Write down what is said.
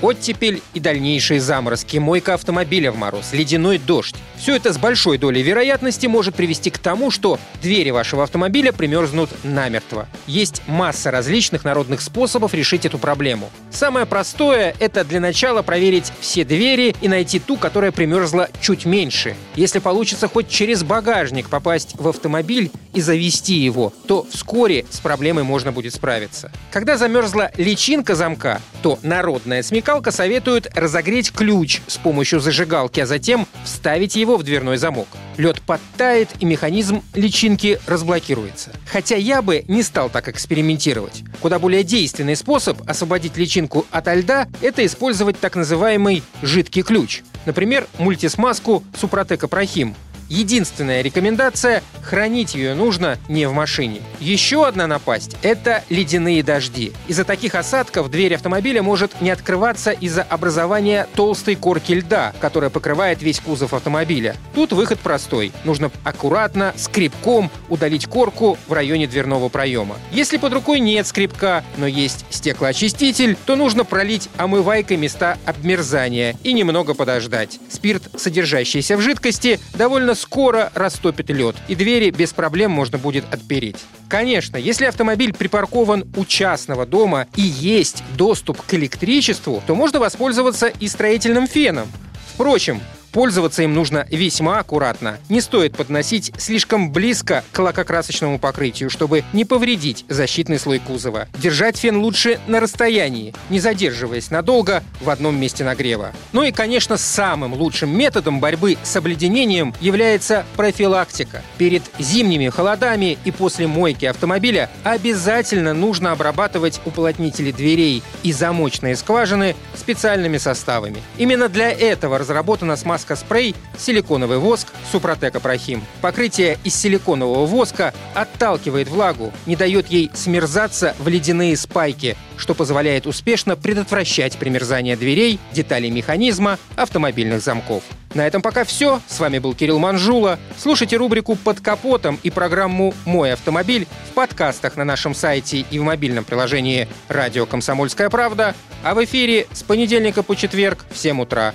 Оттепель и дальнейшие заморозки, мойка автомобиля в мороз, ледяной дождь. Все это с большой долей вероятности может привести к тому, что двери вашего автомобиля примерзнут намертво. Есть масса различных народных способов решить эту проблему. Самое простое — это для начала проверить все двери и найти ту, которая примерзла чуть меньше. Если получится хоть через багажник попасть в автомобиль и завести его, то вскоре с проблемой можно будет справиться. Когда замерзла личинка замка, то народная смекалка советует разогреть ключ с помощью зажигалки, а затем вставить его в дверной замок. Лед подтает, и механизм личинки разблокируется. Хотя я бы не стал так экспериментировать. Куда более действенный способ освободить личинку ото льда – это использовать так называемый жидкий ключ. Например, мультисмазку Супротека Прохим – Единственная рекомендация – хранить ее нужно не в машине. Еще одна напасть – это ледяные дожди. Из-за таких осадков дверь автомобиля может не открываться из-за образования толстой корки льда, которая покрывает весь кузов автомобиля. Тут выход простой. Нужно аккуратно, скребком удалить корку в районе дверного проема. Если под рукой нет скребка, но есть стеклоочиститель, то нужно пролить омывайкой места обмерзания и немного подождать. Спирт, содержащийся в жидкости, довольно скоро растопит лед, и двери без проблем можно будет отпереть. Конечно, если автомобиль припаркован у частного дома и есть доступ к электричеству, то можно воспользоваться и строительным феном. Впрочем, Пользоваться им нужно весьма аккуратно. Не стоит подносить слишком близко к лакокрасочному покрытию, чтобы не повредить защитный слой кузова. Держать фен лучше на расстоянии, не задерживаясь надолго в одном месте нагрева. Ну и, конечно, самым лучшим методом борьбы с обледенением является профилактика. Перед зимними холодами и после мойки автомобиля обязательно нужно обрабатывать уплотнители дверей и замочные скважины специальными составами. Именно для этого разработана смазка маска-спрей, силиконовый воск, Супротек Прохим. Покрытие из силиконового воска отталкивает влагу, не дает ей смерзаться в ледяные спайки, что позволяет успешно предотвращать примерзание дверей, деталей механизма, автомобильных замков. На этом пока все. С вами был Кирилл Манжула. Слушайте рубрику «Под капотом» и программу «Мой автомобиль» в подкастах на нашем сайте и в мобильном приложении «Радио Комсомольская правда», а в эфире с понедельника по четверг в 7 утра.